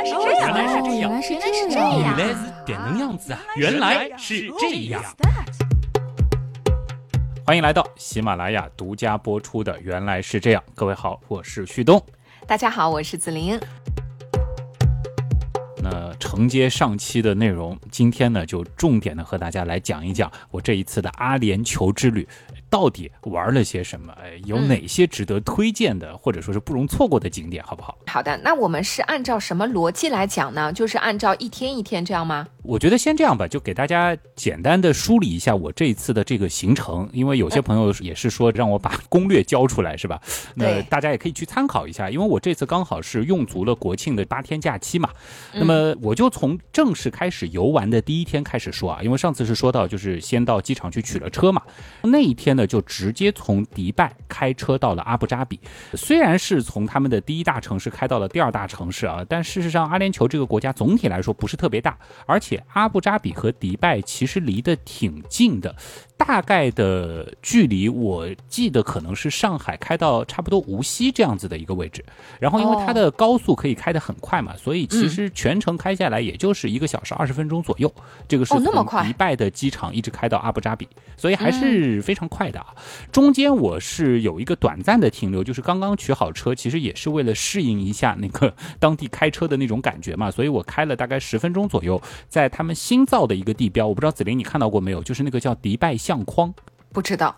来是这样，原来是这样原来是原来是这样这样原来是点能样子啊！原来是这样。欢迎来到喜马拉雅独家播出的《原来是这样》。各位好，我是旭东。大家好，我是子琳。那承接上期的内容，今天呢就重点的和大家来讲一讲我这一次的阿联酋之旅到底玩了些什么，哎，有嗯哪些值得推荐的，或者说是不容错过的景点，好不好？好的，那我们是按照什么逻辑来讲呢？就是按照一天一天这样吗？我觉得先这样吧，就给大家简单的梳理一下我这一次的这个行程，因为有些朋友也是说让我把攻略交出来，是吧？那大家也可以去参考一下，因为我这次刚好是用足了国庆的八天假期嘛。那么呃我就从正式开始游玩的第一天开始说啊，因为上次是说到就是先到机场去取了车嘛，那一天呢就直接从迪拜开车到了阿布扎比。虽然是从他们的第一大城市开到了第二大城市啊，但事实上阿联酋这个国家总体来说不是特别大，而且阿布扎比和迪拜其实离得挺近的。大概的距离，我记得可能是上海开到差不多无锡这样子的一个位置。然后因为它的高速可以开得很快嘛，所以其实全程开下来也就是一个小时二十分钟左右。这个是从迪拜的机场一直开到阿布扎比，所以还是非常快的啊。中间我是有一个短暂的停留，就是刚刚取好车，其实也是为了适应一下那个当地开车的那种感觉嘛，所以我开了大概十分钟左右，在他们新造的一个地标，我不知道子林你看到过没有，就是那个叫迪拜相框。不知道，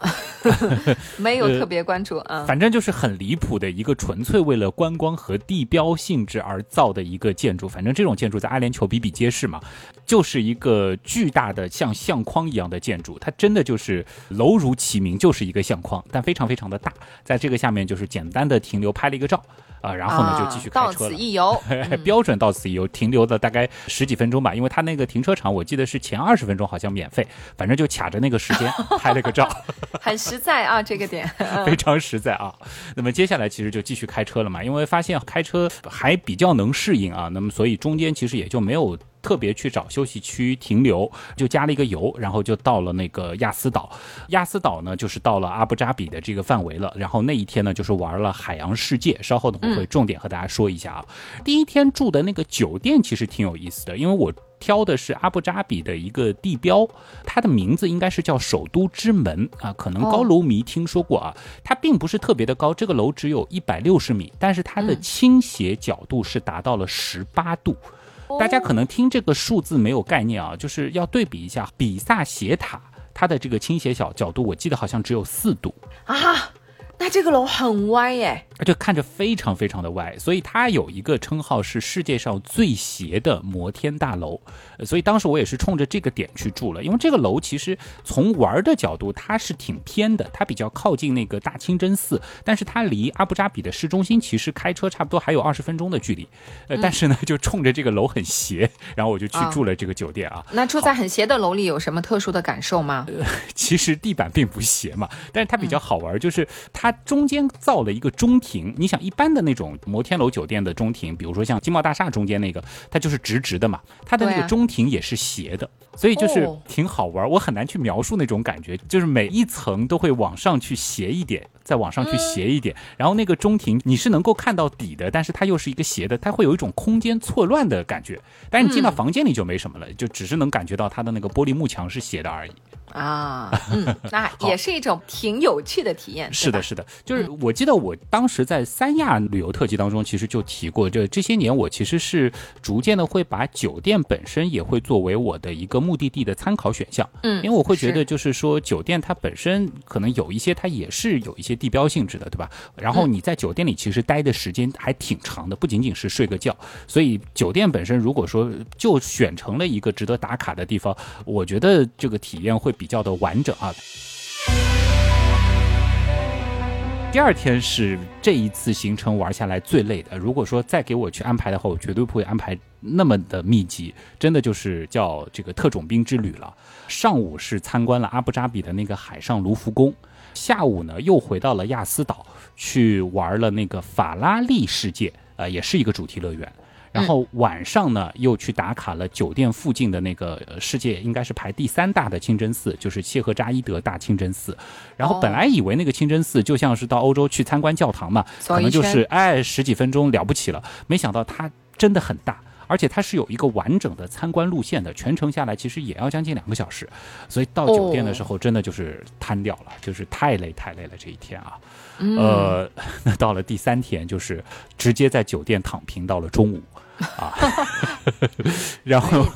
没有特别关注啊。反正就是很离谱的一个纯粹为了观光和地标性质而造的一个建筑。反正这种建筑在阿联酋比比皆是嘛，就是一个巨大的像相框一样的建筑，它真的就是楼如其名，就是一个相框，但非常非常的大。在这个下面就是简单的停留拍了一个照啊，然后呢就继续开到车了。此一游。标准到此一游，停留了大概十几分钟吧，因为他那个停车场我记得是前二十分钟好像免费，反正就卡着那个时间 拍了个照。很实在啊，这个点。非常实在啊。那么接下来其实就继续开车了嘛，因为发现开车还比较能适应啊，那么所以中间其实也就没有。特别去找休息区停留，就加了一个油，然后就到了那个亚斯岛。亚斯岛呢，就是到了阿布扎比的这个范围了。然后那一天呢，就是玩了海洋世界。稍后呢，我会重点和大家说一下啊。第一天住的那个酒店其实挺有意思的，因为我。挑的是阿布扎比的一个地标，它的名字应该是叫首都之门啊，可能高楼迷听说过啊。它并不是特别的高，这个楼只有一百六十米，但是它的倾斜角度是达到了十八度。大家可能听这个数字没有概念啊，就是要对比一下比萨斜塔，它的这个倾斜角角度，我记得好像只有四度。啊，那这个楼很歪耶。就看着非常非常的歪，所以它有一个称号是世界上最斜的摩天大楼。呃所以当时我也是冲着这个点去住了，因为这个楼其实从玩的角度它是挺偏的，它比较靠近那个大清真寺，但是它离阿布扎比的市中心其实开车差不多还有二十分钟的距离。呃，但是呢，就冲着这个楼很斜，然后我就去住了这个酒店啊。那住在很斜的楼里有什么特殊的感受吗？其实地板并不斜嘛，但是它比较好玩，就是它中间造了一个中庭。你想，一般的那种摩天楼酒店的中庭，比如说像金茂大厦中间那个，它就是直直的嘛，它的那个中庭也是斜的，所以就是哦挺好玩。我很难去描述那种感觉，就是每一层都会往上去斜一点，再往上去斜一点，然后那个中庭你是能够看到底的，但是它又是一个斜的，它会有一种空间错乱的感觉。但是你进到房间里就没什么了，就只是能感觉到它的那个玻璃幕墙是斜的而已。啊，嗯，那也是一种挺有趣的体验。是的，是的，就是我记得我当时在三亚旅游特辑当中，其实就提过，这这些年我其实是逐渐的会把酒店本身也会作为我的一个目的地的参考选项。嗯，因为我会觉得，就是说酒店它本身可能有一些它也是有一些地标性质的，对吧？然后你在酒店里其实待的时间还挺长的，不仅仅是睡个觉。所以酒店本身如果说就选成了一个值得打卡的地方，我觉得这个体验会比较的完整啊。第二天是这一次行程玩下来最累的。如果说再给我去安排的话，我绝对不会安排那么的密集，真的就是叫这个特种兵之旅了。上午是参观了阿布扎比的那个海上卢浮宫，下午呢又回到了亚斯岛去玩了那个法拉利世界，呃，也是一个主题乐园。然后晚上呢，又去打卡了酒店附近的那个呃世界应该是排第三大的清真寺，就是谢赫扎伊德大清真寺。然后本来以为那个清真寺就像是到欧洲去参观教堂嘛，可能就是哎十几分钟了不起了，没想到它真的很大。而且它是有一个完整的参观路线的，全程下来其实也要将近两个小时，所以到酒店的时候真的就是瘫掉了，就是太累太累了这一天啊。呃，那到了第三天就是直接在酒店躺平到了中午啊，然后。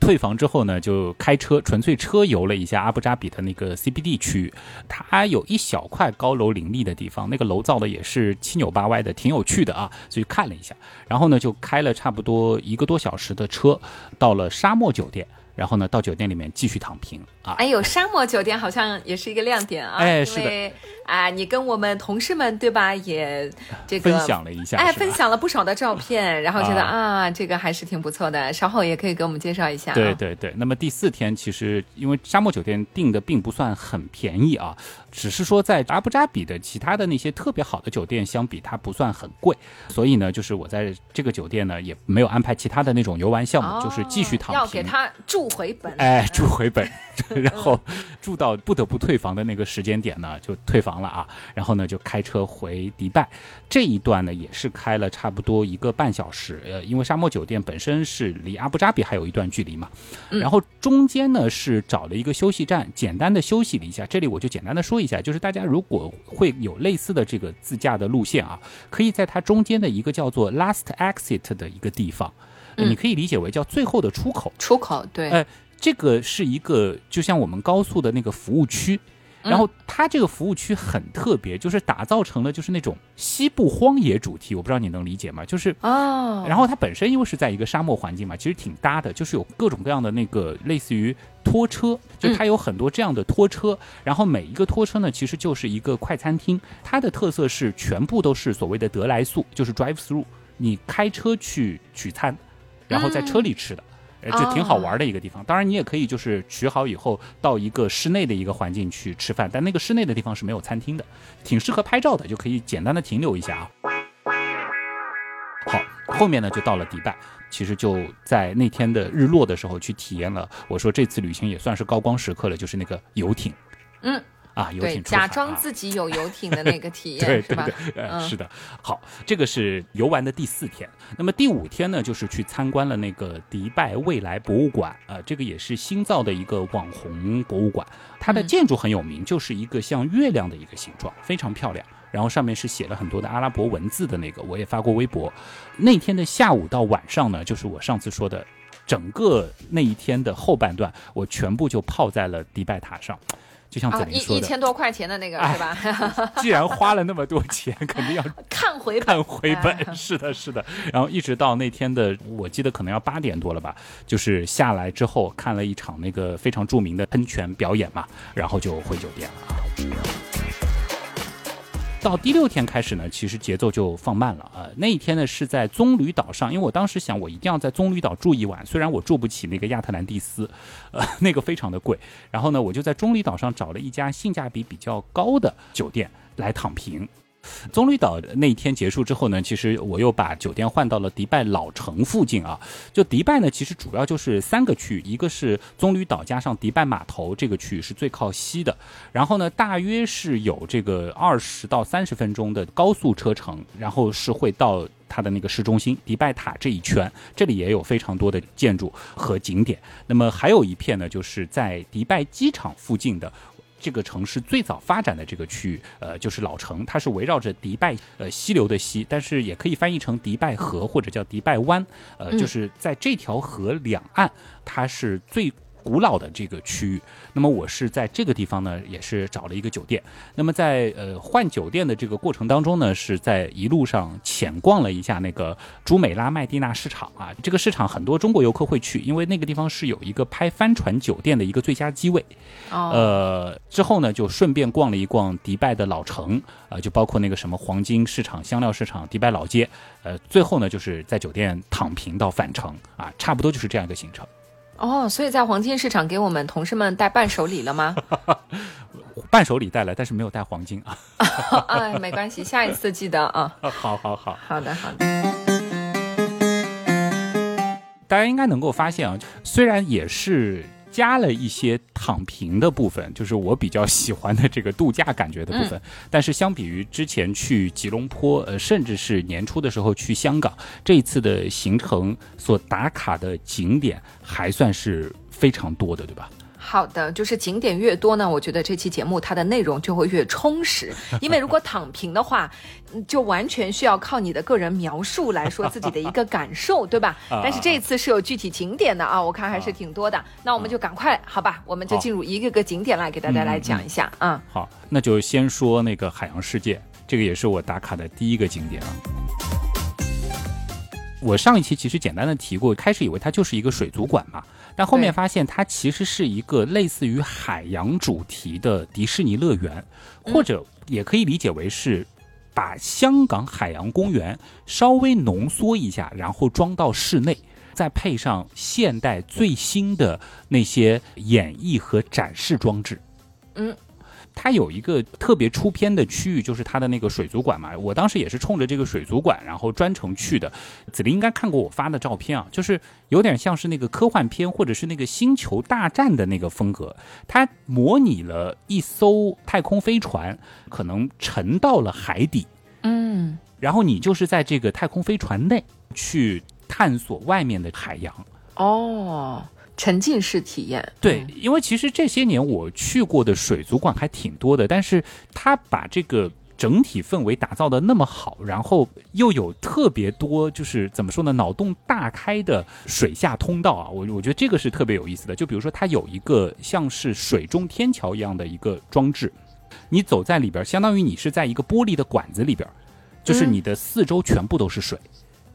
退房之后呢，就开车纯粹车游了一下阿布扎比的那个 CBD 区域，它有一小块高楼林立的地方，那个楼造的也是七扭八歪的，挺有趣的啊，所以看了一下。然后呢，就开了差不多一个多小时的车，到了沙漠酒店。然后呢，到酒店里面继续躺平啊！哎呦，沙漠酒店好像也是一个亮点啊！哎，是的，啊，你跟我们同事们对吧，也这个分享了一下，哎，分享了不少的照片，然后觉得啊，这个还是挺不错的。稍后也可以给我们介绍一下。对对对，那么第四天其实因为沙漠酒店订的并不算很便宜啊。只是说，在阿布扎比的其他的那些特别好的酒店相比，它不算很贵，所以呢，就是我在这个酒店呢也没有安排其他的那种游玩项目，就是继续躺平，要给他住回本，哎，住回本，然后住到不得不退房的那个时间点呢，就退房了啊，然后呢就开车回迪拜，这一段呢也是开了差不多一个半小时，呃，因为沙漠酒店本身是离阿布扎比还有一段距离嘛，然后中间呢是找了一个休息站，简单的休息了一下，这里我就简单的说。一下，就是大家如果会有类似的这个自驾的路线啊，可以在它中间的一个叫做 last exit 的一个地方，你可以理解为叫最后的出口。出口，对。呃，这个是一个就像我们高速的那个服务区。然后它这个服务区很特别，就是打造成了就是那种西部荒野主题，我不知道你能理解吗？就是哦，然后它本身又是在一个沙漠环境嘛，其实挺搭的，就是有各种各样的那个类似于拖车，就它有很多这样的拖车，然后每一个拖车呢，其实就是一个快餐厅，它的特色是全部都是所谓的得来速，就是 drive through，你开车去取餐，然后在车里吃的。就挺好玩的一个地方，当然你也可以就是取好以后到一个室内的一个环境去吃饭，但那个室内的地方是没有餐厅的，挺适合拍照的，就可以简单的停留一下啊。好，后面呢就到了迪拜，其实就在那天的日落的时候去体验了，我说这次旅行也算是高光时刻了，就是那个游艇，嗯。啊，游艇假装自己有游艇的那个体验，对对对，呃，是的。好，这个是游玩的第四天。那么第五天呢，就是去参观了那个迪拜未来博物馆。呃，这个也是新造的一个网红博物馆，它的建筑很有名，就是一个像月亮的一个形状，非常漂亮。然后上面是写了很多的阿拉伯文字的那个，我也发过微博。那天的下午到晚上呢，就是我上次说的，整个那一天的后半段，我全部就泡在了迪拜塔上。就像子林说的，一千多块钱的那个是吧？既然花了那么多钱，肯定要看 回看回本。是的，是的。然后一直到那天的，我记得可能要八点多了吧，就是下来之后看了一场那个非常著名的喷泉表演嘛，然后就回酒店了。到第六天开始呢，其实节奏就放慢了呃。那一天呢是在棕榈岛上，因为我当时想我一定要在棕榈岛住一晚，虽然我住不起那个亚特兰蒂斯，呃，那个非常的贵。然后呢，我就在棕榈岛上找了一家性价比比较高的酒店来躺平。棕榈岛那一天结束之后呢，其实我又把酒店换到了迪拜老城附近啊。就迪拜呢，其实主要就是三个区域，一个是棕榈岛加上迪拜码头这个区域是最靠西的，然后呢，大约是有这个二十到三十分钟的高速车程，然后是会到它的那个市中心迪拜塔这一圈，这里也有非常多的建筑和景点。那么还有一片呢，就是在迪拜机场附近的。这个城市最早发展的这个区域，呃，就是老城，它是围绕着迪拜呃溪流的溪，但是也可以翻译成迪拜河或者叫迪拜湾，呃，就是在这条河两岸，它是最。古老的这个区域，那么我是在这个地方呢，也是找了一个酒店。那么在呃换酒店的这个过程当中呢，是在一路上浅逛了一下那个朱美拉麦地那市场啊。这个市场很多中国游客会去，因为那个地方是有一个拍帆船酒店的一个最佳机位。呃，之后呢就顺便逛了一逛迪拜的老城呃，就包括那个什么黄金市场、香料市场、迪拜老街。呃，最后呢就是在酒店躺平到返程啊，差不多就是这样一个行程。哦，所以在黄金市场给我们同事们带伴手礼了吗？伴手礼带来，但是没有带黄金啊。哎，没关系，下一次记得啊。好好好，好的好的。大家应该能够发现啊，虽然也是。加了一些躺平的部分，就是我比较喜欢的这个度假感觉的部分。但是相比于之前去吉隆坡，呃，甚至是年初的时候去香港，这一次的行程所打卡的景点还算是非常多的，对吧？好的，就是景点越多呢，我觉得这期节目它的内容就会越充实。因为如果躺平的话，就完全需要靠你的个人描述来说自己的一个感受，对吧？但是这一次是有具体景点的啊，我看还是挺多的。那我们就赶快，好吧，我们就进入一个个景点来给大家来讲一下啊。好，那就先说那个海洋世界，这个也是我打卡的第一个景点啊。我上一期其实简单的提过，开始以为它就是一个水族馆嘛。但后面发现，它其实是一个类似于海洋主题的迪士尼乐园，或者也可以理解为是把香港海洋公园稍微浓缩一下，然后装到室内，再配上现代最新的那些演绎和展示装置。嗯。它有一个特别出片的区域，就是它的那个水族馆嘛。我当时也是冲着这个水族馆，然后专程去的。子林应该看过我发的照片啊，就是有点像是那个科幻片或者是那个星球大战的那个风格。它模拟了一艘太空飞船，可能沉到了海底，嗯，然后你就是在这个太空飞船内去探索外面的海洋。哦。沉浸式体验，对，因为其实这些年我去过的水族馆还挺多的，但是他把这个整体氛围打造的那么好，然后又有特别多，就是怎么说呢，脑洞大开的水下通道啊，我我觉得这个是特别有意思的。就比如说，它有一个像是水中天桥一样的一个装置，你走在里边，相当于你是在一个玻璃的管子里边，就是你的四周全部都是水。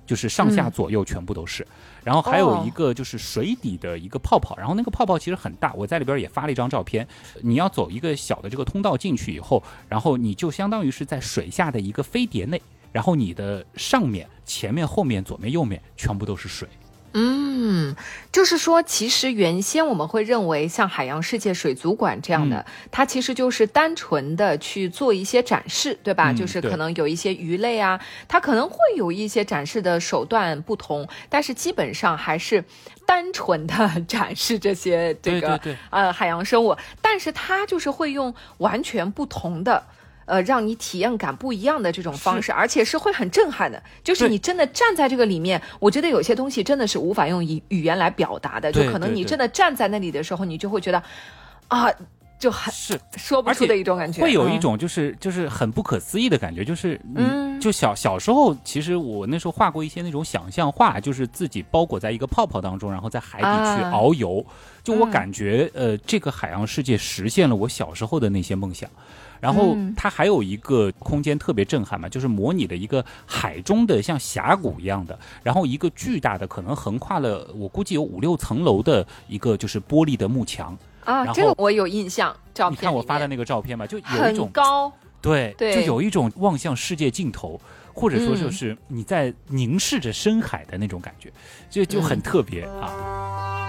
就是上下左右全部都是，然后还有一个就是水底的一个泡泡，然后那个泡泡其实很大，我在里边也发了一张照片。你要走一个小的这个通道进去以后，然后你就相当于是在水下的一个飞碟内，然后你的上面、前面、后面、左面、右面全部都是水。嗯，就是说，其实原先我们会认为像海洋世界水族馆这样的，它其实就是单纯的去做一些展示，对吧？就是可能有一些鱼类啊，它可能会有一些展示的手段不同，但是基本上还是单纯的展示这些这个呃海洋生物，但是它就是会用完全不同的。呃，让你体验感不一样的这种方式，而且是会很震撼的。就是你真的站在这个里面，我觉得有些东西真的是无法用语语言来表达的。就可能你真的站在那里的时候，你就会觉得，啊，就很是说不出的一种感觉，会有一种就是就是很不可思议的感觉。就是嗯，就小小时候，其实我那时候画过一些那种想象画，就是自己包裹在一个泡泡当中，然后在海底去遨游。就我感觉，呃，这个海洋世界实现了我小时候的那些梦想。然后它还有一个空间特别震撼嘛，就是模拟的一个海中的像峡谷一样的，然后一个巨大的可能横跨了我估计有五六层楼的一个就是玻璃的幕墙啊，这个我有印象，照片你看我发的那个照片嘛，就有一种高，对，就有一种望向世界尽头，或者说就是你在凝视着深海的那种感觉，就就很特别啊。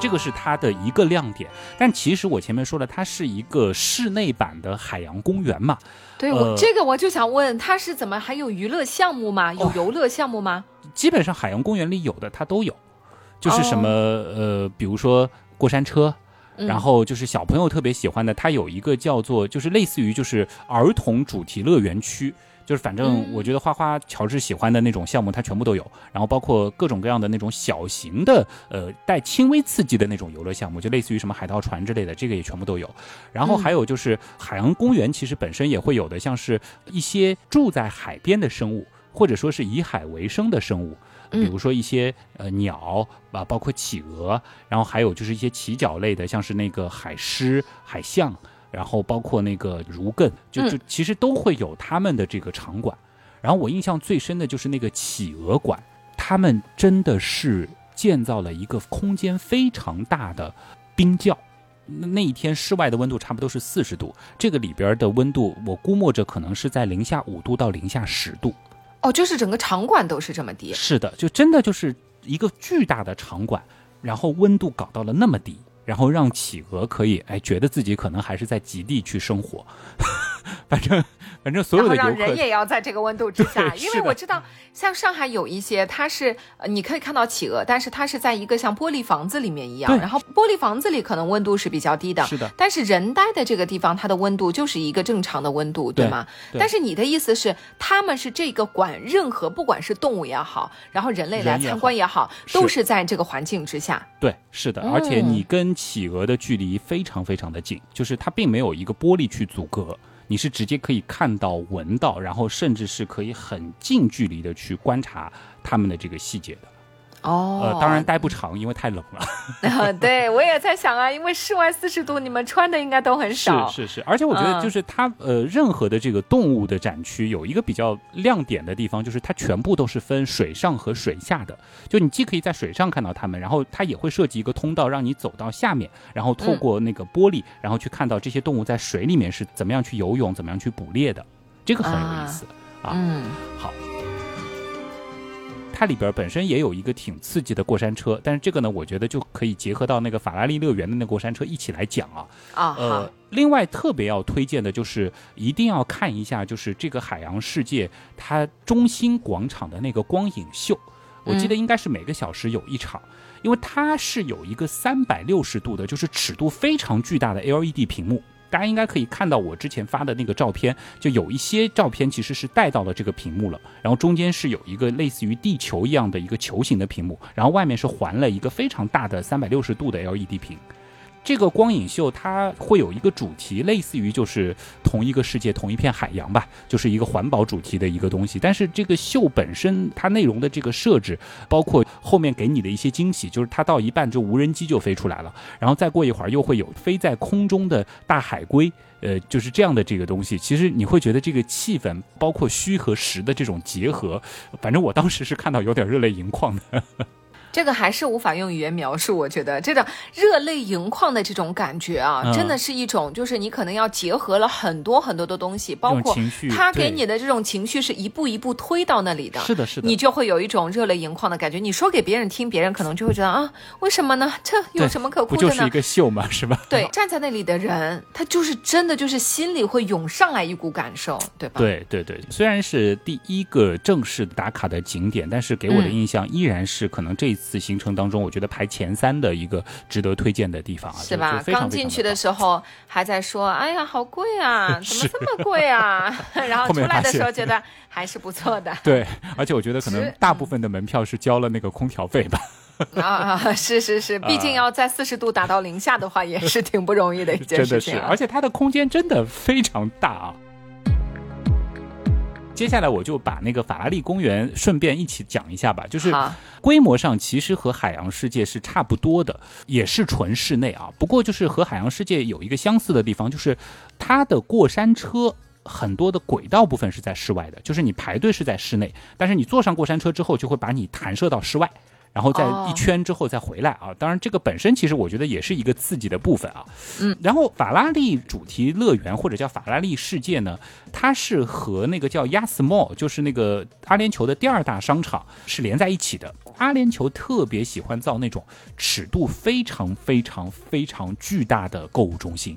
这个是它的一个亮点，但其实我前面说了，它是一个室内版的海洋公园嘛。对，我这个我就想问，它是怎么还有娱乐项目吗？有游乐项目吗？基本上海洋公园里有的它都有，就是什么呃，比如说过山车，然后就是小朋友特别喜欢的，它有一个叫做就是类似于就是儿童主题乐园区。就是反正我觉得花花乔治喜欢的那种项目，它全部都有，然后包括各种各样的那种小型的，呃，带轻微刺激的那种游乐项目，就类似于什么海盗船之类的，这个也全部都有。然后还有就是海洋公园，其实本身也会有的，像是一些住在海边的生物，或者说是以海为生的生物，比如说一些呃鸟啊，包括企鹅，然后还有就是一些鳍脚类的，像是那个海狮、海象。然后包括那个如艮，就就其实都会有他们的这个场馆。然后我印象最深的就是那个企鹅馆，他们真的是建造了一个空间非常大的冰窖。那一天室外的温度差不多是四十度，这个里边的温度我估摸着可能是在零下五度到零下十度。哦，就是整个场馆都是这么低？是的，就真的就是一个巨大的场馆，然后温度搞到了那么低。然后让企鹅可以哎，觉得自己可能还是在极地去生活，反正反正所有的游客，人也要在这个温度之下，因为我知道像上海有一些，它是你可以看到企鹅，但是它是在一个像玻璃房子里面一样，然后玻璃房子里可能温度是比较低的，是的。但是人待的这个地方，它的温度就是一个正常的温度，对吗？但是你的意思是，他们是这个管任何不管是动物也好，然后人类来参观也好，都是在这个环境之下。对，是的，而且你跟企鹅的距离非常非常的近，就是它并没有一个玻璃去阻隔。你是直接可以看到、闻到，然后甚至是可以很近距离的去观察它们的这个细节的。哦，呃，当然待不长，因为太冷了。对，我也在想啊，因为室外四十度，你们穿的应该都很少。是是是，而且我觉得就是它，呃，任何的这个动物的展区有一个比较亮点的地方，就是它全部都是分水上和水下的。就你既可以在水上看到它们，然后它也会设计一个通道让你走到下面，然后透过那个玻璃，然后去看到这些动物在水里面是怎么样去游泳，怎么样去捕猎的。这个很有意思啊。嗯，好。它里边本身也有一个挺刺激的过山车，但是这个呢，我觉得就可以结合到那个法拉利乐园的那过山车一起来讲啊。啊，呃，另外特别要推荐的就是一定要看一下，就是这个海洋世界它中心广场的那个光影秀，我记得应该是每个小时有一场，因为它是有一个三百六十度的，就是尺度非常巨大的 LED 屏幕。大家应该可以看到我之前发的那个照片，就有一些照片其实是带到了这个屏幕了，然后中间是有一个类似于地球一样的一个球形的屏幕，然后外面是环了一个非常大的三百六十度的 LED 屏。这个光影秀它会有一个主题，类似于就是同一个世界、同一片海洋吧，就是一个环保主题的一个东西。但是这个秀本身它内容的这个设置，包括后面给你的一些惊喜，就是它到一半就无人机就飞出来了，然后再过一会儿又会有飞在空中的大海龟，呃，就是这样的这个东西。其实你会觉得这个气氛，包括虚和实的这种结合，反正我当时是看到有点热泪盈眶的。这个还是无法用语言描述，我觉得这种热泪盈眶的这种感觉啊，真的是一种，就是你可能要结合了很多很多的东西，包括他给你的这种情绪是一步一步推到那里的，是的，是的，你就会有一种热泪盈眶的感觉。你说给别人听，别人可能就会觉得啊，为什么呢？这有什么可哭的呢？不就是一个秀嘛，是吧？对，站在那里的人，他就是真的就是心里会涌上来一股感受，对吧？对对对，虽然是第一个正式打卡的景点，但是给我的印象依然是可能这。次行程当中，我觉得排前三的一个值得推荐的地方啊，是吧？刚进去的时候还在说：“哎呀，好贵啊，怎么这么贵啊？” 然后出来的时候觉得还是不错的。对，而且我觉得可能大部分的门票是交了那个空调费吧。啊，是是是，毕竟要在四十度打到零下的话，也是挺不容易的一 件事情。而且它的空间真的非常大啊。接下来我就把那个法拉利公园顺便一起讲一下吧，就是规模上其实和海洋世界是差不多的，也是纯室内啊。不过就是和海洋世界有一个相似的地方，就是它的过山车很多的轨道部分是在室外的，就是你排队是在室内，但是你坐上过山车之后就会把你弹射到室外。然后再一圈之后再回来啊！当然，这个本身其实我觉得也是一个刺激的部分啊。嗯，然后法拉利主题乐园或者叫法拉利世界呢，它是和那个叫 Yas Mall，就是那个阿联酋的第二大商场是连在一起的。阿联酋特别喜欢造那种尺度非常非常非常巨大的购物中心。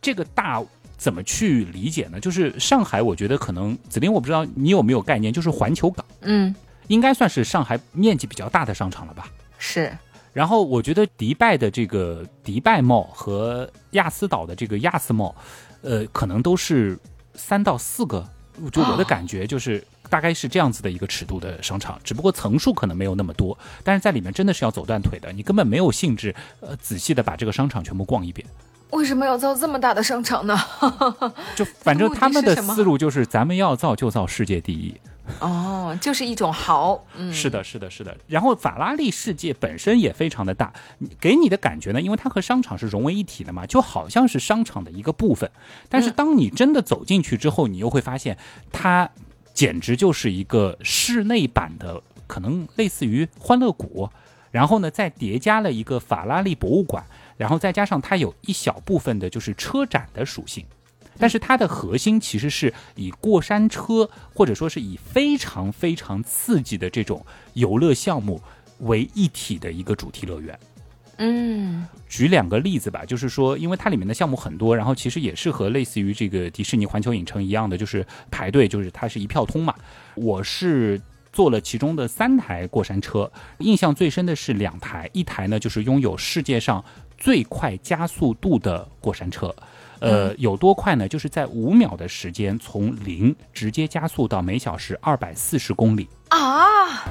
这个大怎么去理解呢？就是上海，我觉得可能紫林我不知道你有没有概念，就是环球港。嗯。应该算是上海面积比较大的商场了吧？是。然后我觉得迪拜的这个迪拜 mall 和亚斯岛的这个亚斯 mall，呃，可能都是三到四个。就我的感觉就是大概是这样子的一个尺度的商场，只不过层数可能没有那么多，但是在里面真的是要走断腿的，你根本没有兴致呃仔细的把这个商场全部逛一遍。为什么要造这么大的商场呢？就反正他们的思路就是咱们要造就造世界第一。哦，就是一种豪，嗯，是的，是的，是的。然后法拉利世界本身也非常的大，给你的感觉呢，因为它和商场是融为一体的嘛，就好像是商场的一个部分。但是当你真的走进去之后，你又会发现，它简直就是一个室内版的，可能类似于欢乐谷，然后呢，再叠加了一个法拉利博物馆，然后再加上它有一小部分的就是车展的属性。但是它的核心其实是以过山车，或者说是以非常非常刺激的这种游乐项目为一体的一个主题乐园。嗯，举两个例子吧，就是说，因为它里面的项目很多，然后其实也是和类似于这个迪士尼环球影城一样的，就是排队，就是它是一票通嘛。我是坐了其中的三台过山车，印象最深的是两台，一台呢就是拥有世界上最快加速度的过山车，呃，有多快呢？就是在五秒的时间从零直接加速到每小时二百四十公里啊。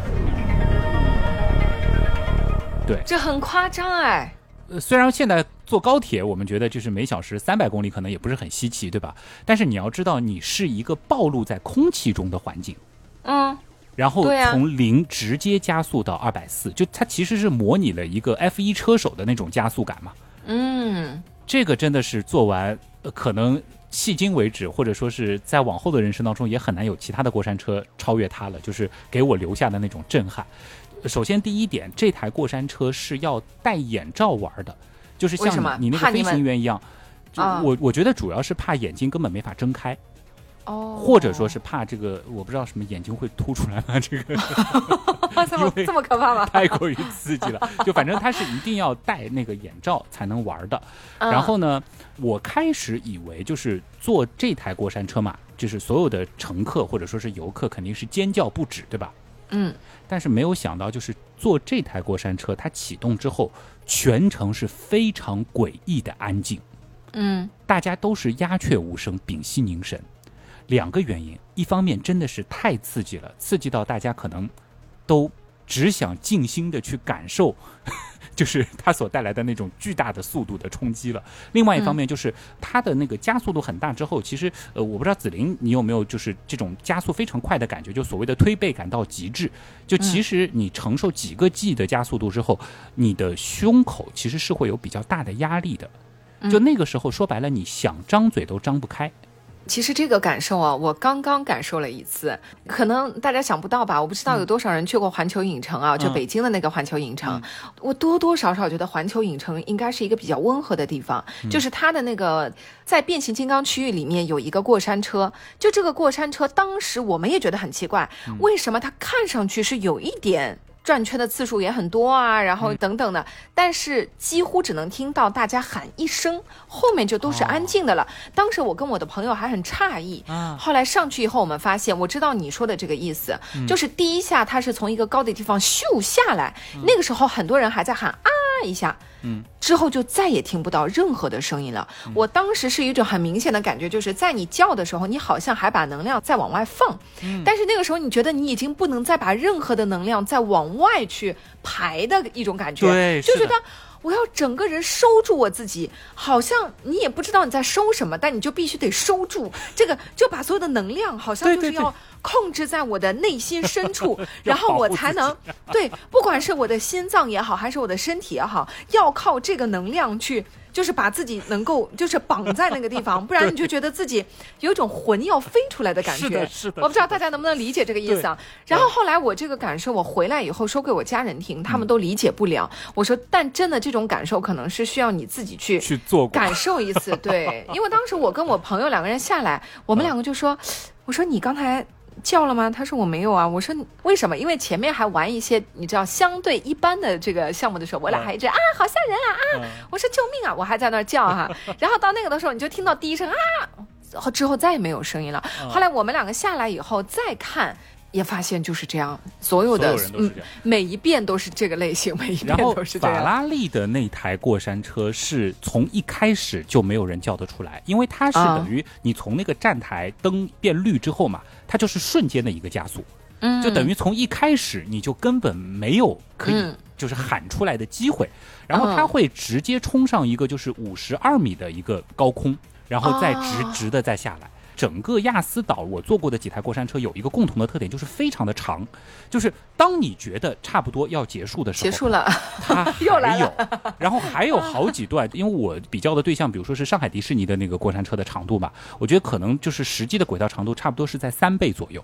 对，这很夸张哎。呃，虽然现在坐高铁，我们觉得就是每小时三百公里可能也不是很稀奇，对吧？但是你要知道，你是一个暴露在空气中的环境，嗯，然后从零直接加速到二百四，就它其实是模拟了一个 F 一车手的那种加速感嘛。嗯，这个真的是做完，可能迄今为止，或者说是在往后的人生当中，也很难有其他的过山车超越它了，就是给我留下的那种震撼。首先，第一点，这台过山车是要戴眼罩玩的，就是像你那个飞行员一样。就我我觉得主要是怕眼睛根本没法睁开，哦，或者说是怕这个，我不知道什么眼睛会凸出来吗？这个 这么这么可怕吗？太过于刺激了。就反正他是一定要戴那个眼罩才能玩的。然后呢，我开始以为就是坐这台过山车嘛，就是所有的乘客或者说是游客肯定是尖叫不止，对吧？嗯。但是没有想到，就是坐这台过山车，它启动之后，全程是非常诡异的安静。嗯，大家都是鸦雀无声，屏息凝神。两个原因，一方面真的是太刺激了，刺激到大家可能都只想静心的去感受。就是它所带来的那种巨大的速度的冲击了。另外一方面，就是它的那个加速度很大之后，其实呃，我不知道子林你有没有就是这种加速非常快的感觉，就所谓的推背感到极致。就其实你承受几个 G 的加速度之后，你的胸口其实是会有比较大的压力的。就那个时候说白了，你想张嘴都张不开。其实这个感受啊，我刚刚感受了一次，可能大家想不到吧？我不知道有多少人去过环球影城啊，就北京的那个环球影城。我多多少少觉得环球影城应该是一个比较温和的地方，就是它的那个在变形金刚区域里面有一个过山车，就这个过山车，当时我们也觉得很奇怪，为什么它看上去是有一点。转圈的次数也很多啊，然后等等的，但是几乎只能听到大家喊一声，后面就都是安静的了。当时我跟我的朋友还很诧异，后来上去以后，我们发现，我知道你说的这个意思，就是第一下它是从一个高的地方咻下来，那个时候很多人还在喊啊一下。嗯，之后就再也听不到任何的声音了。我当时是一种很明显的感觉，就是在你叫的时候，你好像还把能量再往外放，但是那个时候你觉得你已经不能再把任何的能量再往外去排的一种感觉，对，就觉得。我要整个人收住我自己，好像你也不知道你在收什么，但你就必须得收住这个，就把所有的能量好像就是要控制在我的内心深处，然后我才能对，不管是我的心脏也好，还是我的身体也好，要靠这个能量去。就是把自己能够就是绑在那个地方，不然你就觉得自己有一种魂要飞出来的感觉。是的，是的。我不知道大家能不能理解这个意思啊？然后后来我这个感受，我回来以后说给我家人听，他们都理解不了。我说，但真的这种感受可能是需要你自己去去做感受一次。对，因为当时我跟我朋友两个人下来，我们两个就说，我说你刚才。叫了吗？他说我没有啊。我说为什么？因为前面还玩一些你知道相对一般的这个项目的时候，我俩还一直啊，好吓人啊啊！我说救命啊！我还在那儿叫哈。然后到那个的时候，你就听到第一声啊，之后再也没有声音了。后来我们两个下来以后再看。也发现就是这样，所有的嗯，每一遍都是这个类型，每一遍都是这样。法拉利的那台过山车是从一开始就没有人叫得出来，因为它是等于你从那个站台灯变绿之后嘛，它就是瞬间的一个加速，嗯，就等于从一开始你就根本没有可以就是喊出来的机会，然后它会直接冲上一个就是五十二米的一个高空，然后再直直的再下来。整个亚斯岛，我坐过的几台过山车有一个共同的特点，就是非常的长。就是当你觉得差不多要结束的时候，结束了，它 又来有，然后还有好几段。因为我比较的对象，比如说是上海迪士尼的那个过山车的长度吧，我觉得可能就是实际的轨道长度差不多是在三倍左右。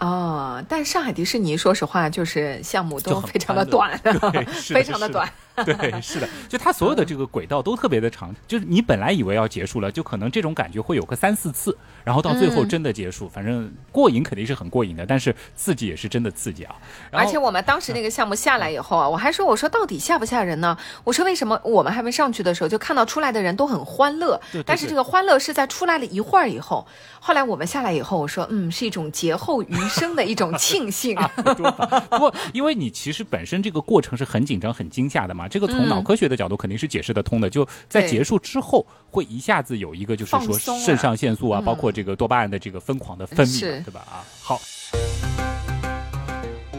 哦，但上海迪士尼说实话，就是项目都非常的短，非常的短。对，是的，就它所有的这个轨道都特别的长，就是你本来以为要结束了，就可能这种感觉会有个三四次，然后到最后真的结束，反正过瘾肯定是很过瘾的，但是刺激也是真的刺激啊。而且我们当时那个项目下来以后啊，我还说我说到底吓不吓人呢？我说为什么我们还没上去的时候就看到出来的人都很欢乐，但是这个欢乐是在出来了一会儿以后，后来我们下来以后，我说嗯，是一种劫后余生的一种庆幸。不，因为你其实本身这个过程是很紧张、很惊吓的嘛。这个从脑科学的角度肯定是解释得通的，就在结束之后会一下子有一个就是说肾上腺素啊，包括这个多巴胺的这个疯狂的分泌，对吧？啊，好。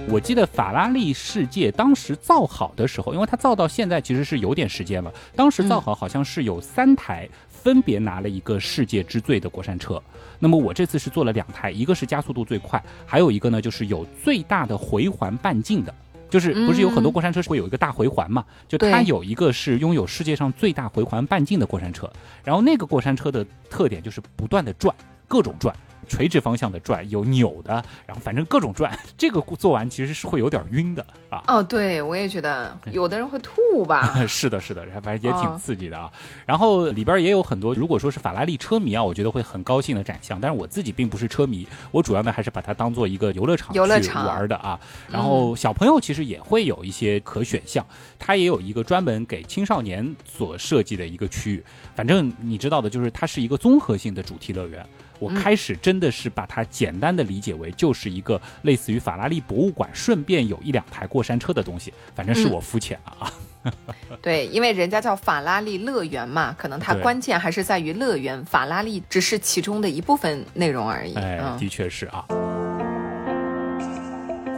我记得法拉利世界当时造好的时候，因为它造到现在其实是有点时间了。当时造好好像是有三台分别拿了一个世界之最的过山车。那么我这次是做了两台，一个是加速度最快，还有一个呢就是有最大的回环半径的。就是不是有很多过山车会有一个大回环嘛？就它有一个是拥有世界上最大回环半径的过山车，然后那个过山车的特点就是不断的转，各种转。垂直方向的转，有扭的，然后反正各种转，这个做完其实是会有点晕的啊。哦，对，我也觉得有的人会吐吧。是的，是的，反正也挺刺激的啊。然后里边也有很多，如果说是法拉利车迷啊，我觉得会很高兴的展项。但是我自己并不是车迷，我主要呢还是把它当做一个游乐场去玩的啊。然后小朋友其实也会有一些可选项，它也有一个专门给青少年所设计的一个区域。反正你知道的，就是它是一个综合性的主题乐园。我开始真的是把它简单的理解为就是一个类似于法拉利博物馆，顺便有一两台过山车的东西。反正是我肤浅了啊。对，因为人家叫法拉利乐园嘛，可能它关键还是在于乐园，法拉利只是其中的一部分内容而已。哎，的确是啊。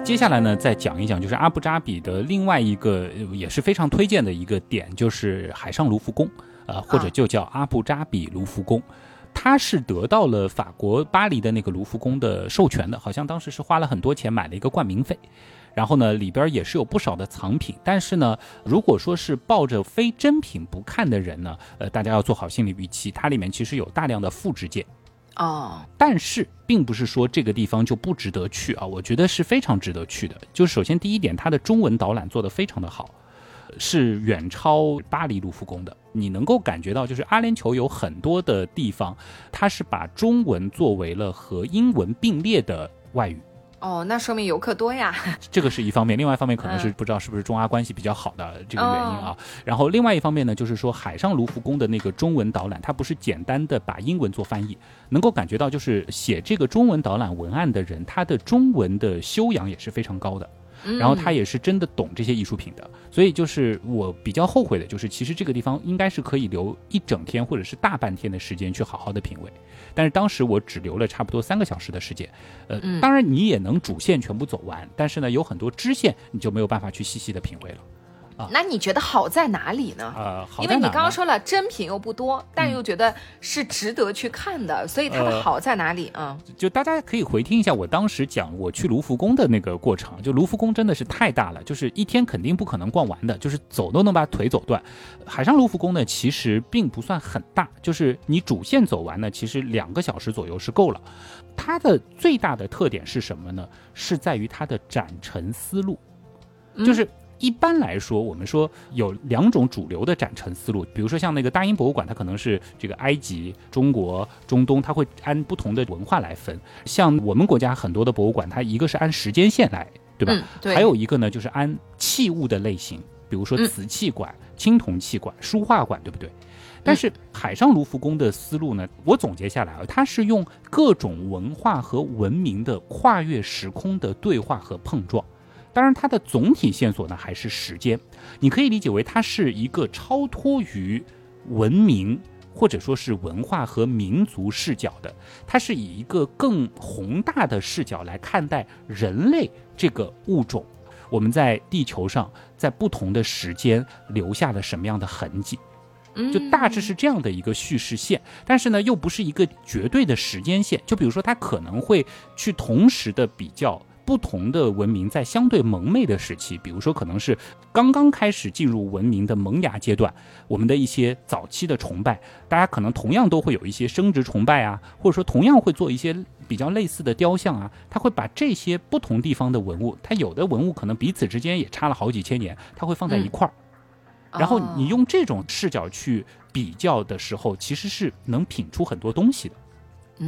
接下来呢，再讲一讲就是阿布扎比的另外一个也是非常推荐的一个点，就是海上卢浮宫，呃，或者就叫阿布扎比卢浮宫。他是得到了法国巴黎的那个卢浮宫的授权的，好像当时是花了很多钱买了一个冠名费，然后呢，里边也是有不少的藏品。但是呢，如果说是抱着非真品不看的人呢，呃，大家要做好心理预期，它里面其实有大量的复制件。哦，但是并不是说这个地方就不值得去啊，我觉得是非常值得去的。就是首先第一点，它的中文导览做得非常的好。是远超巴黎卢浮宫的，你能够感觉到，就是阿联酋有很多的地方，它是把中文作为了和英文并列的外语。哦，那说明游客多呀。这个是一方面，另外一方面可能是 不知道是不是中阿关系比较好的这个原因啊。然后另外一方面呢，就是说海上卢浮宫的那个中文导览，它不是简单的把英文做翻译，能够感觉到就是写这个中文导览文案的人，他的中文的修养也是非常高的。然后他也是真的懂这些艺术品的，所以就是我比较后悔的，就是其实这个地方应该是可以留一整天或者是大半天的时间去好好的品味，但是当时我只留了差不多三个小时的时间，呃，当然你也能主线全部走完，但是呢，有很多支线你就没有办法去细细的品味了。那你觉得好在哪里呢？呃，因为你刚刚说了真品又不多，但又觉得是值得去看的，所以它的好在哪里啊？就大家可以回听一下我当时讲我去卢浮宫的那个过程。就卢浮宫真的是太大了，就是一天肯定不可能逛完的，就是走都能把腿走断。海上卢浮宫呢，其实并不算很大，就是你主线走完呢，其实两个小时左右是够了。它的最大的特点是什么呢？是在于它的展陈思路，就是。一般来说，我们说有两种主流的展陈思路，比如说像那个大英博物馆，它可能是这个埃及、中国、中东，它会按不同的文化来分。像我们国家很多的博物馆，它一个是按时间线来，对吧？对。还有一个呢，就是按器物的类型，比如说瓷器馆、青铜器馆、书画馆，对不对？但是海上卢浮宫的思路呢，我总结下来啊，它是用各种文化和文明的跨越时空的对话和碰撞。当然，它的总体线索呢还是时间，你可以理解为它是一个超脱于文明或者说是文化和民族视角的，它是以一个更宏大的视角来看待人类这个物种，我们在地球上在不同的时间留下了什么样的痕迹，就大致是这样的一个叙事线，但是呢又不是一个绝对的时间线，就比如说它可能会去同时的比较。不同的文明在相对蒙昧的时期，比如说可能是刚刚开始进入文明的萌芽阶段，我们的一些早期的崇拜，大家可能同样都会有一些生殖崇拜啊，或者说同样会做一些比较类似的雕像啊，他会把这些不同地方的文物，它有的文物可能彼此之间也差了好几千年，他会放在一块儿，然后你用这种视角去比较的时候，其实是能品出很多东西的。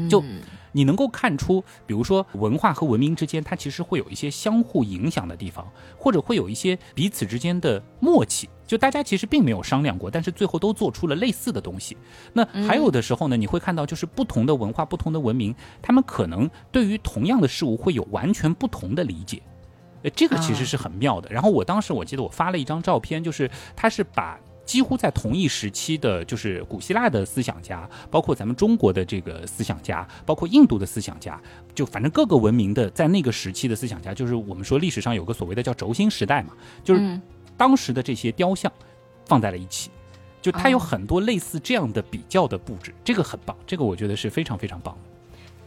就你能够看出，比如说文化和文明之间，它其实会有一些相互影响的地方，或者会有一些彼此之间的默契。就大家其实并没有商量过，但是最后都做出了类似的东西。那还有的时候呢，你会看到就是不同的文化、不同的文明，他们可能对于同样的事物会有完全不同的理解。呃，这个其实是很妙的。然后我当时我记得我发了一张照片，就是他是把。几乎在同一时期的，就是古希腊的思想家，包括咱们中国的这个思想家，包括印度的思想家，就反正各个文明的在那个时期的思想家，就是我们说历史上有个所谓的叫轴心时代嘛，就是当时的这些雕像放在了一起，就它有很多类似这样的比较的布置，这个很棒，这个我觉得是非常非常棒的。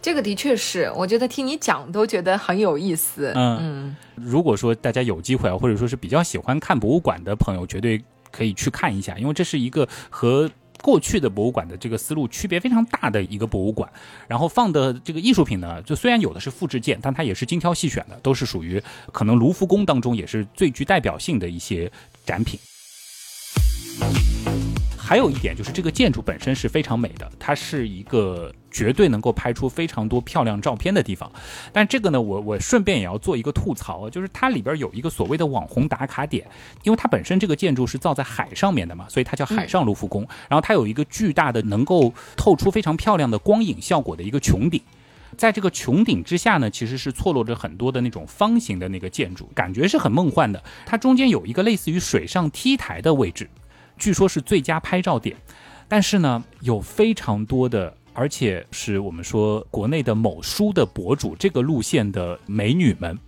这个的确是，我觉得听你讲都觉得很有意思。嗯，如果说大家有机会啊，或者说是比较喜欢看博物馆的朋友，绝对。可以去看一下，因为这是一个和过去的博物馆的这个思路区别非常大的一个博物馆。然后放的这个艺术品呢，就虽然有的是复制件，但它也是精挑细选的，都是属于可能卢浮宫当中也是最具代表性的一些展品。还有一点就是这个建筑本身是非常美的，它是一个绝对能够拍出非常多漂亮照片的地方。但这个呢，我我顺便也要做一个吐槽，就是它里边有一个所谓的网红打卡点，因为它本身这个建筑是造在海上面的嘛，所以它叫海上卢浮宫。然后它有一个巨大的能够透出非常漂亮的光影效果的一个穹顶，在这个穹顶之下呢，其实是错落着很多的那种方形的那个建筑，感觉是很梦幻的。它中间有一个类似于水上 T 台的位置。据说是最佳拍照点，但是呢，有非常多的，而且是我们说国内的某书的博主这个路线的美女们，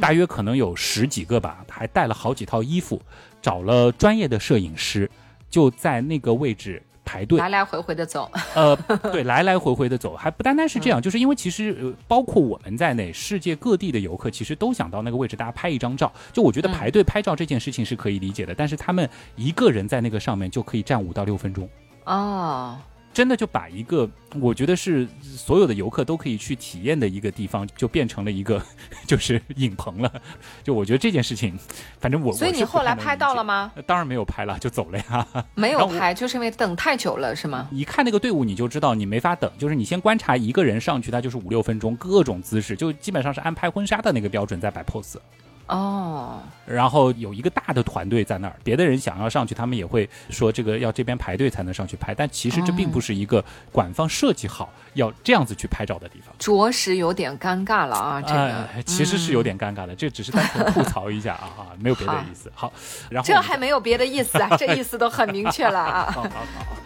大约可能有十几个吧，还带了好几套衣服，找了专业的摄影师，就在那个位置。排队来来回回的走，呃，对，来来回回的走，还不单单是这样，就是因为其实呃，包括我们在内，世界各地的游客其实都想到那个位置，大家拍一张照。就我觉得排队拍照这件事情是可以理解的，但是他们一个人在那个上面就可以站五到六分钟。哦。真的就把一个我觉得是所有的游客都可以去体验的一个地方，就变成了一个 就是影棚了。就我觉得这件事情，反正我所以你后来拍到了吗？当然没有拍了，就走了呀。没有拍，就是因为等太久了，是吗？一看那个队伍，你就知道你没法等。就是你先观察一个人上去，他就是五六分钟，各种姿势，就基本上是按拍婚纱的那个标准在摆 pose。哦，然后有一个大的团队在那儿，别的人想要上去，他们也会说这个要这边排队才能上去拍，但其实这并不是一个馆方设计好要这样子去拍照的地方，着实有点尴尬了啊！这个其实是有点尴尬的，这只是单纯吐槽一下啊啊，没有别的意思。好，然后这还没有别的意思啊，这意思都很明确了啊。好好好。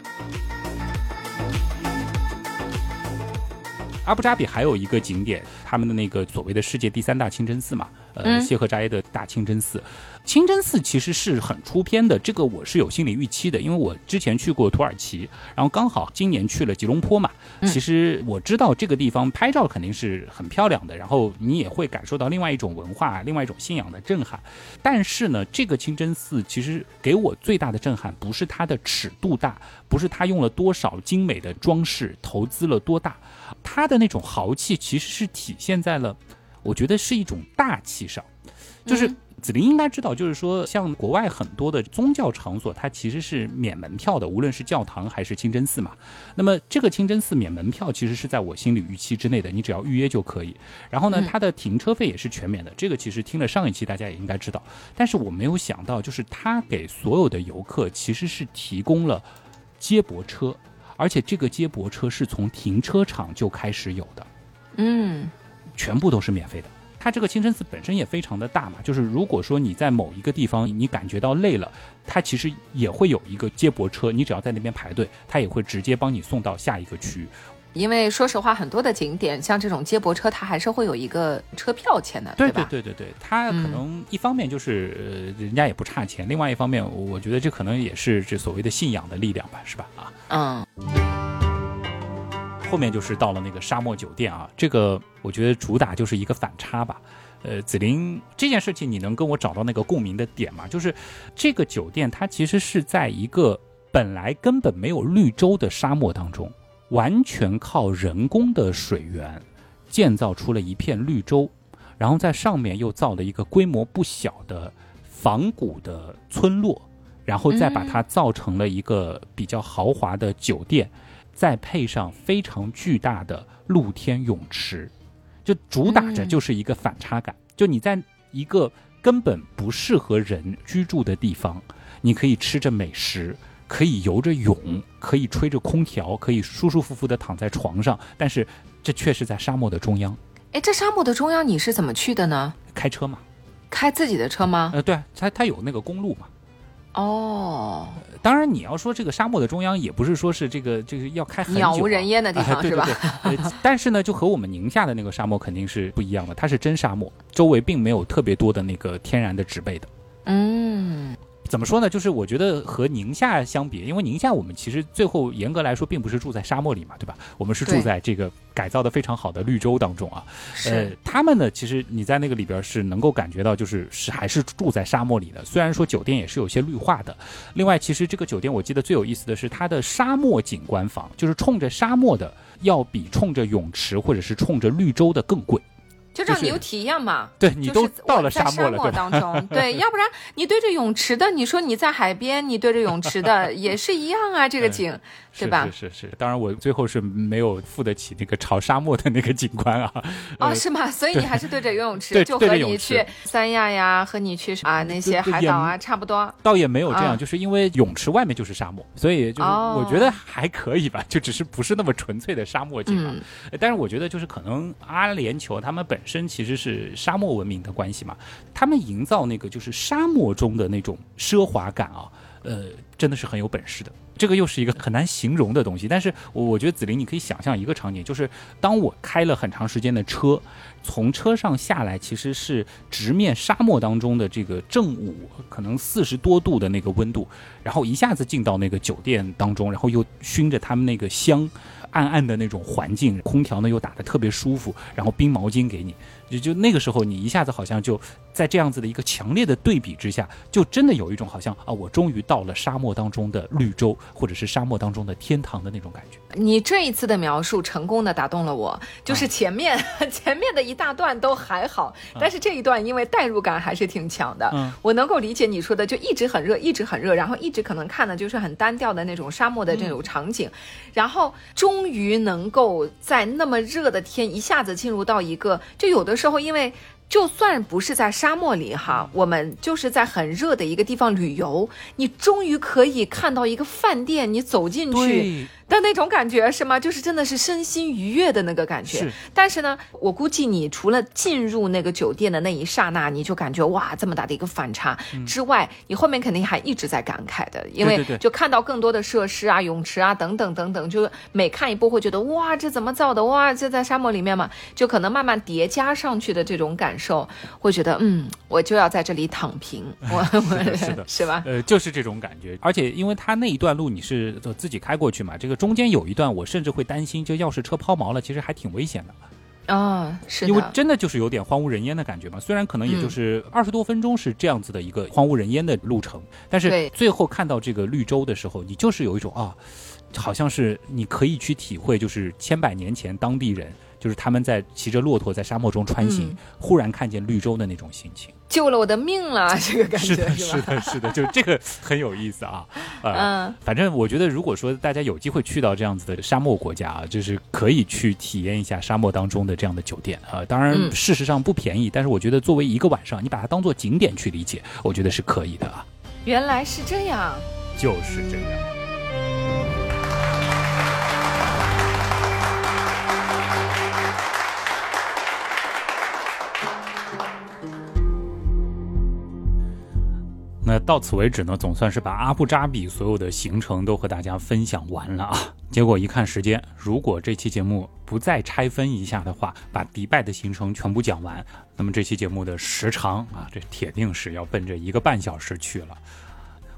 阿布扎比还有一个景点，他们的那个所谓的世界第三大清真寺嘛。呃，谢赫扎耶的大清真寺，清真寺其实是很出片的，这个我是有心理预期的，因为我之前去过土耳其，然后刚好今年去了吉隆坡嘛，其实我知道这个地方拍照肯定是很漂亮的，然后你也会感受到另外一种文化、另外一种信仰的震撼。但是呢，这个清真寺其实给我最大的震撼不是它的尺度大，不是它用了多少精美的装饰，投资了多大，它的那种豪气其实是体现在了。我觉得是一种大气上，就是子林应该知道，就是说像国外很多的宗教场所，它其实是免门票的，无论是教堂还是清真寺嘛。那么这个清真寺免门票其实是在我心理预期之内的，你只要预约就可以。然后呢，它的停车费也是全免的，这个其实听了上一期大家也应该知道。但是我没有想到，就是它给所有的游客其实是提供了接驳车，而且这个接驳车是从停车场就开始有的。嗯。全部都是免费的。它这个清真寺本身也非常的大嘛，就是如果说你在某一个地方你感觉到累了，它其实也会有一个接驳车，你只要在那边排队，它也会直接帮你送到下一个区域。因为说实话，很多的景点像这种接驳车，它还是会有一个车票钱的，对吧？对对对对，它可能一方面就是呃人家也不差钱，另外一方面我觉得这可能也是这所谓的信仰的力量吧，是吧？啊，嗯。后面就是到了那个沙漠酒店啊，这个我觉得主打就是一个反差吧。呃，紫菱这件事情，你能跟我找到那个共鸣的点吗？就是这个酒店它其实是在一个本来根本没有绿洲的沙漠当中，完全靠人工的水源建造出了一片绿洲，然后在上面又造了一个规模不小的仿古的村落。然后再把它造成了一个比较豪华的酒店，再配上非常巨大的露天泳池，就主打着就是一个反差感。就你在一个根本不适合人居住的地方，你可以吃着美食，可以游着泳，可以吹着空调，可以舒舒服服的躺在床上，但是这却是在沙漠的中央。哎，这沙漠的中央你是怎么去的呢？开车嘛。开自己的车吗？呃，对，它它有那个公路嘛。哦，当然你要说这个沙漠的中央，也不是说是这个这个要开很久鸟无人烟的地方，是吧？但是呢，就和我们宁夏的那个沙漠肯定是不一样的，它是真沙漠，周围并没有特别多的那个天然的植被的。嗯。怎么说呢？就是我觉得和宁夏相比，因为宁夏我们其实最后严格来说并不是住在沙漠里嘛，对吧？我们是住在这个改造的非常好的绿洲当中啊。呃，他们呢，其实你在那个里边是能够感觉到，就是是还是住在沙漠里的。虽然说酒店也是有些绿化的。另外，其实这个酒店我记得最有意思的是它的沙漠景观房，就是冲着沙漠的，要比冲着泳池或者是冲着绿洲的更贵。就让你有体验嘛，对你都到了沙漠了，当中，对，要不然你对着泳池的，你说你在海边，你对着泳池的 也是一样啊，这个景。对吧？是是是，当然我最后是没有付得起那个朝沙漠的那个景观啊。哦，是吗？所以你还是对着游泳池，就和你去三亚呀，和你去啊那些海岛啊差不多。倒也没有这样，就是因为泳池外面就是沙漠，所以就是我觉得还可以吧，就只是不是那么纯粹的沙漠景啊。但是我觉得就是可能阿联酋他们本身身其实是沙漠文明的关系嘛，他们营造那个就是沙漠中的那种奢华感啊。呃，真的是很有本事的，这个又是一个很难形容的东西。但是，我我觉得子林，你可以想象一个场景，就是当我开了很长时间的车，从车上下来，其实是直面沙漠当中的这个正午，可能四十多度的那个温度，然后一下子进到那个酒店当中，然后又熏着他们那个香，暗暗的那种环境，空调呢又打得特别舒服，然后冰毛巾给你。就就那个时候，你一下子好像就在这样子的一个强烈的对比之下，就真的有一种好像啊，我终于到了沙漠当中的绿洲，或者是沙漠当中的天堂的那种感觉。你这一次的描述成功的打动了我，就是前面 前面的一大段都还好，但是这一段因为代入感还是挺强的。嗯，我能够理解你说的，就一直很热，一直很热，然后一直可能看的就是很单调的那种沙漠的这种场景，然后终于能够在那么热的天一下子进入到一个，就有的。时候，因为就算不是在沙漠里哈，我们就是在很热的一个地方旅游，你终于可以看到一个饭店，你走进去。的那种感觉是吗？就是真的是身心愉悦的那个感觉。是，但是呢，我估计你除了进入那个酒店的那一刹那，你就感觉哇，这么大的一个反差之外，你后面肯定还一直在感慨的，因为就看到更多的设施啊、泳池啊等等等等，就每看一步会觉得哇，这怎么造的？哇，这在沙漠里面嘛，就可能慢慢叠加上去的这种感受，会觉得嗯，我就要在这里躺平。我是的，是吧？呃，就是这种感觉。而且因为他那一段路你是自己开过去嘛，这个。中间有一段，我甚至会担心，就要是车抛锚了，其实还挺危险的。啊，是因为真的就是有点荒无人烟的感觉嘛。虽然可能也就是二十多分钟是这样子的一个荒无人烟的路程，但是最后看到这个绿洲的时候，你就是有一种啊，好像是你可以去体会，就是千百年前当地人。就是他们在骑着骆驼在沙漠中穿行，忽然看见绿洲的那种心情，救了我的命了，这个感觉是的，是的，是的，就这个很有意思啊。嗯，反正我觉得，如果说大家有机会去到这样子的沙漠国家啊，就是可以去体验一下沙漠当中的这样的酒店啊。当然，事实上不便宜，但是我觉得作为一个晚上，你把它当做景点去理解，我觉得是可以的啊。原来是这样，就是这样。那到此为止呢，总算是把阿布扎比所有的行程都和大家分享完了啊。结果一看时间，如果这期节目不再拆分一下的话，把迪拜的行程全部讲完，那么这期节目的时长啊，这铁定是要奔着一个半小时去了。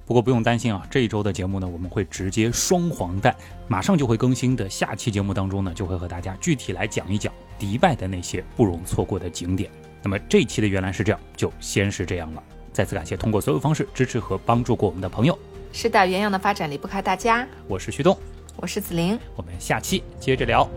不过不用担心啊，这一周的节目呢，我们会直接双黄蛋，马上就会更新的。下期节目当中呢，就会和大家具体来讲一讲迪拜的那些不容错过的景点。那么这期的原来是这样，就先是这样了。再次感谢通过所有方式支持和帮助过我们的朋友。是的，原样的发展离不开大家。我是旭东，我是子玲，我们下期接着聊。